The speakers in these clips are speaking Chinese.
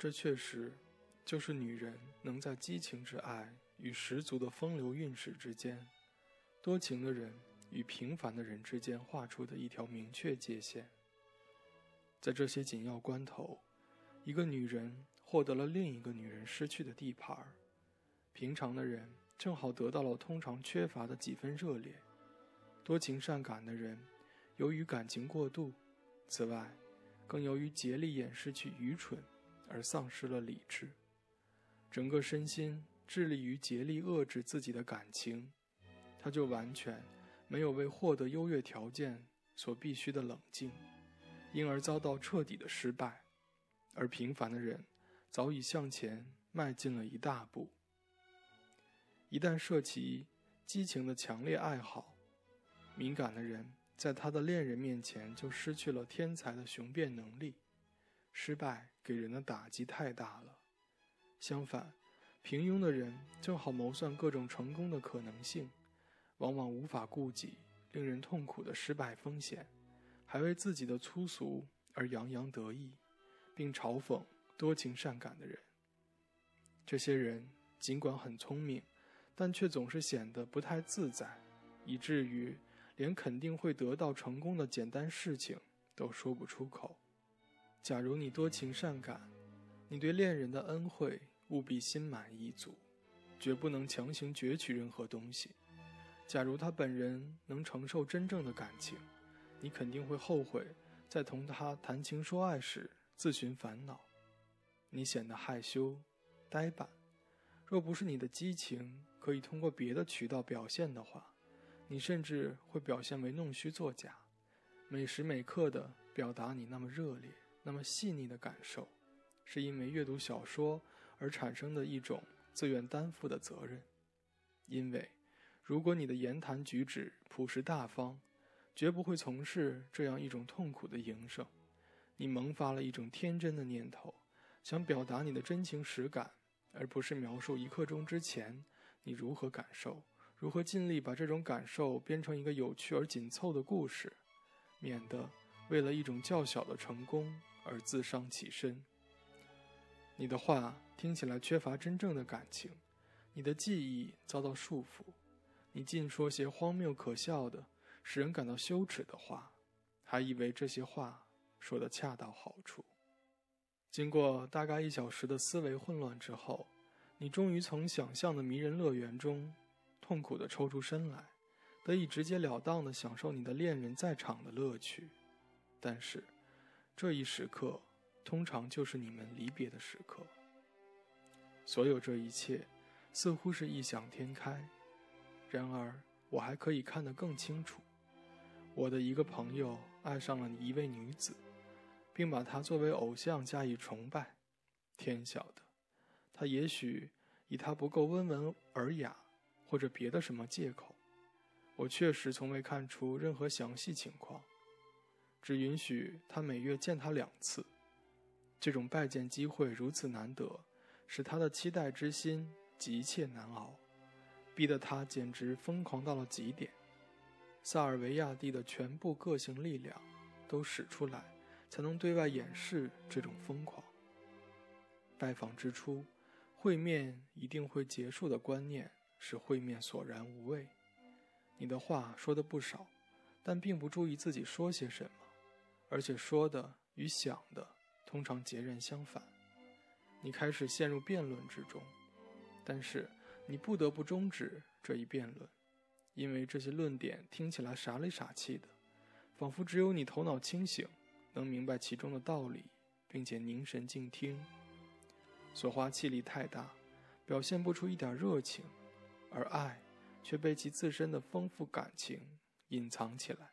这确实就是女人能在激情之爱与十足的风流韵事之间，多情的人与平凡的人之间画出的一条明确界限。在这些紧要关头，一个女人获得了另一个女人失去的地盘儿，平常的人正好得到了通常缺乏的几分热烈。多情善感的人，由于感情过度，此外，更由于竭力掩饰去愚蠢。而丧失了理智，整个身心致力于竭力遏制自己的感情，他就完全没有为获得优越条件所必须的冷静，因而遭到彻底的失败。而平凡的人早已向前迈进了一大步。一旦涉及激情的强烈爱好，敏感的人在他的恋人面前就失去了天才的雄辩能力。失败给人的打击太大了。相反，平庸的人正好谋算各种成功的可能性，往往无法顾及令人痛苦的失败风险，还为自己的粗俗而洋洋得意，并嘲讽多情善感的人。这些人尽管很聪明，但却总是显得不太自在，以至于连肯定会得到成功的简单事情都说不出口。假如你多情善感，你对恋人的恩惠务必心满意足，绝不能强行攫取任何东西。假如他本人能承受真正的感情，你肯定会后悔在同他谈情说爱时自寻烦恼。你显得害羞、呆板，若不是你的激情可以通过别的渠道表现的话，你甚至会表现为弄虚作假，每时每刻地表达你那么热烈。那么细腻的感受，是因为阅读小说而产生的一种自愿担负的责任。因为，如果你的言谈举止朴实大方，绝不会从事这样一种痛苦的营生。你萌发了一种天真的念头，想表达你的真情实感，而不是描述一刻钟之前你如何感受，如何尽力把这种感受编成一个有趣而紧凑的故事，免得为了一种较小的成功。而自伤其身。你的话听起来缺乏真正的感情，你的记忆遭到束缚，你尽说些荒谬可笑的、使人感到羞耻的话，还以为这些话说得恰到好处。经过大概一小时的思维混乱之后，你终于从想象的迷人乐园中痛苦地抽出身来，得以直截了当地享受你的恋人在场的乐趣。但是。这一时刻，通常就是你们离别的时刻。所有这一切，似乎是异想天开。然而，我还可以看得更清楚。我的一个朋友爱上了一位女子，并把她作为偶像加以崇拜。天晓得，他也许以她不够温文尔雅，或者别的什么借口。我确实从未看出任何详细情况。只允许他每月见他两次，这种拜见机会如此难得，使他的期待之心急切难熬，逼得他简直疯狂到了极点。萨尔维亚蒂的全部个性力量都使出来，才能对外掩饰这种疯狂。拜访之初，会面一定会结束的观念使会面索然无味。你的话说的不少，但并不注意自己说些什么。而且说的与想的通常截然相反，你开始陷入辩论之中，但是你不得不终止这一辩论，因为这些论点听起来傻里傻气的，仿佛只有你头脑清醒，能明白其中的道理，并且凝神静听。所花气力太大，表现不出一点热情，而爱却被其自身的丰富感情隐藏起来。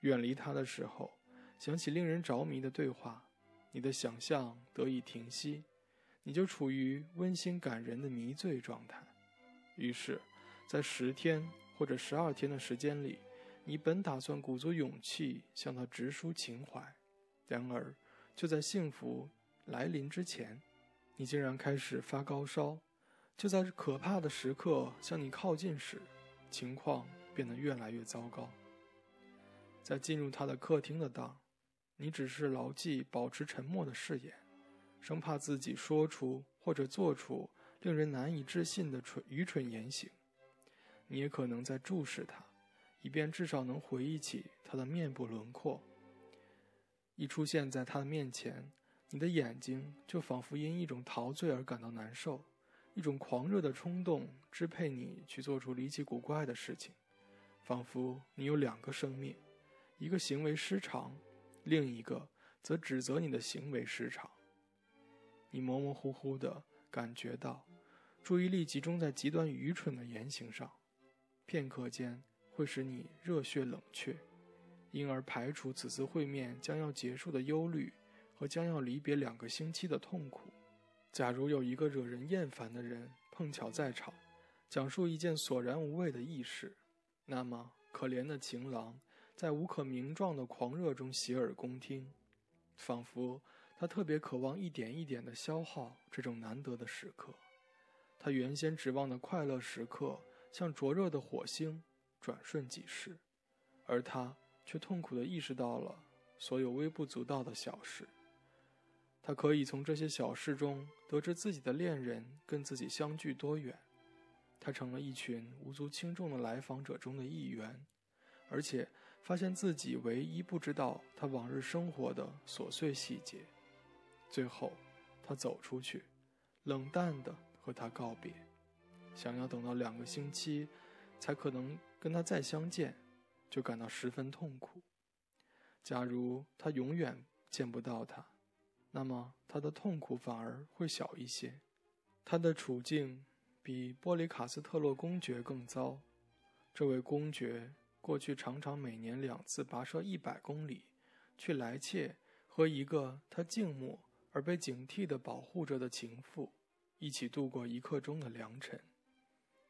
远离他的时候，想起令人着迷的对话，你的想象得以停息，你就处于温馨感人的迷醉状态。于是，在十天或者十二天的时间里，你本打算鼓足勇气向他直抒情怀，然而就在幸福来临之前，你竟然开始发高烧。就在可怕的时刻向你靠近时，情况变得越来越糟糕。在进入他的客厅的当，你只是牢记保持沉默的誓言，生怕自己说出或者做出令人难以置信的蠢愚蠢言行。你也可能在注视他，以便至少能回忆起他的面部轮廓。一出现在他的面前，你的眼睛就仿佛因一种陶醉而感到难受，一种狂热的冲动支配你去做出离奇古怪的事情，仿佛你有两个生命，一个行为失常，另一个则指责你的行为失常。你模模糊糊地感觉到，注意力集中在极端愚蠢的言行上，片刻间会使你热血冷却。因而排除此次会面将要结束的忧虑和将要离别两个星期的痛苦。假如有一个惹人厌烦的人碰巧在场，讲述一件索然无味的轶事，那么可怜的情郎在无可名状的狂热中洗耳恭听，仿佛他特别渴望一点一点地消耗这种难得的时刻。他原先指望的快乐时刻像灼热的火星，转瞬即逝，而他。却痛苦地意识到了所有微不足道的小事。他可以从这些小事中得知自己的恋人跟自己相距多远。他成了一群无足轻重的来访者中的一员，而且发现自己唯一不知道他往日生活的琐碎细节。最后，他走出去，冷淡地和他告别，想要等到两个星期，才可能跟他再相见。就感到十分痛苦。假如他永远见不到他，那么他的痛苦反而会小一些。他的处境比波里卡斯特洛公爵更糟。这位公爵过去常常每年两次跋涉一百公里，去来切和一个他敬慕而被警惕地保护着的情妇一起度过一刻钟的良辰。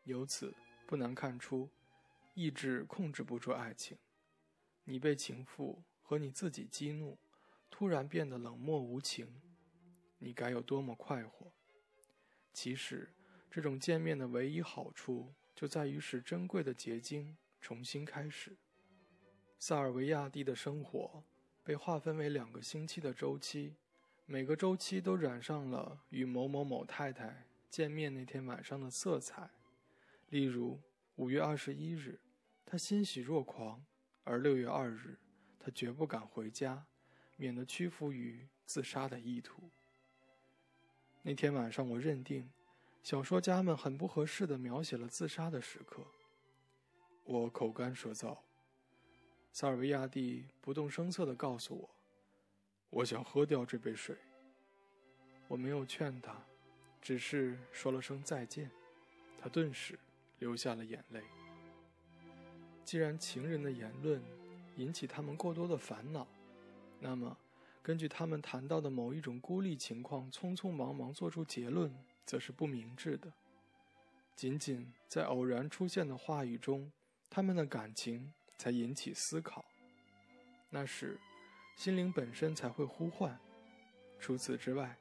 由此不难看出。意志控制不住爱情，你被情妇和你自己激怒，突然变得冷漠无情，你该有多么快活！其实，这种见面的唯一好处就在于使珍贵的结晶重新开始。萨尔维亚蒂的生活被划分为两个星期的周期，每个周期都染上了与某某某太太见面那天晚上的色彩。例如，五月二十一日。他欣喜若狂，而六月二日，他绝不敢回家，免得屈服于自杀的意图。那天晚上，我认定，小说家们很不合适地描写了自杀的时刻。我口干舌燥，萨尔维亚蒂不动声色地告诉我：“我想喝掉这杯水。”我没有劝他，只是说了声再见。他顿时流下了眼泪。既然情人的言论引起他们过多的烦恼，那么根据他们谈到的某一种孤立情况，匆匆忙忙做出结论，则是不明智的。仅仅在偶然出现的话语中，他们的感情才引起思考，那时心灵本身才会呼唤。除此之外，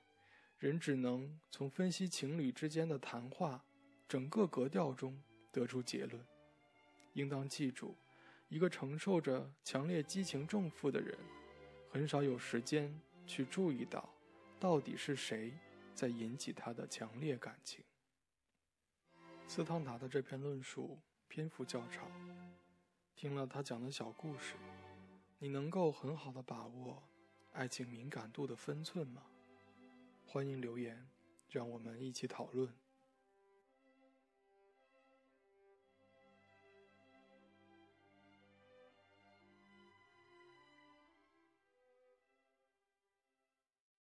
人只能从分析情侣之间的谈话整个格调中得出结论。应当记住，一个承受着强烈激情重负的人，很少有时间去注意到，到底是谁在引起他的强烈感情。斯汤达的这篇论述篇幅较长，听了他讲的小故事，你能够很好的把握爱情敏感度的分寸吗？欢迎留言，让我们一起讨论。